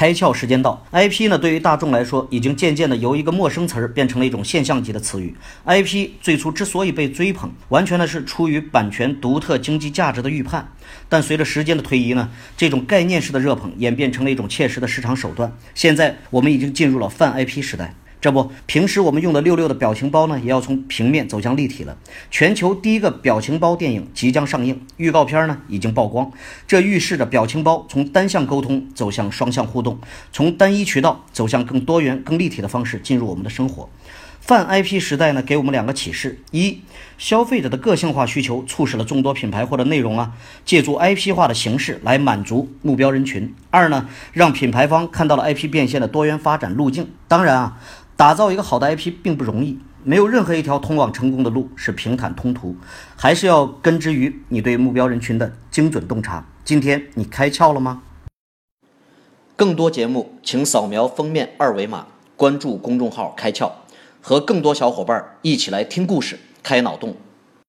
开窍时间到，IP 呢对于大众来说，已经渐渐的由一个陌生词儿变成了一种现象级的词语。IP 最初之所以被追捧，完全呢是出于版权独特经济价值的预判。但随着时间的推移呢，这种概念式的热捧演变成了一种切实的市场手段。现在我们已经进入了泛 IP 时代。这不，平时我们用的六六的表情包呢，也要从平面走向立体了。全球第一个表情包电影即将上映，预告片呢已经曝光。这预示着表情包从单向沟通走向双向互动，从单一渠道走向更多元、更立体的方式进入我们的生活。泛 IP 时代呢，给我们两个启示：一，消费者的个性化需求促使了众多品牌或者内容啊，借助 IP 化的形式来满足目标人群；二呢，让品牌方看到了 IP 变现的多元发展路径。当然啊。打造一个好的 IP 并不容易，没有任何一条通往成功的路是平坦通途，还是要根植于你对目标人群的精准洞察。今天你开窍了吗？更多节目，请扫描封面二维码，关注公众号“开窍”，和更多小伙伴一起来听故事、开脑洞。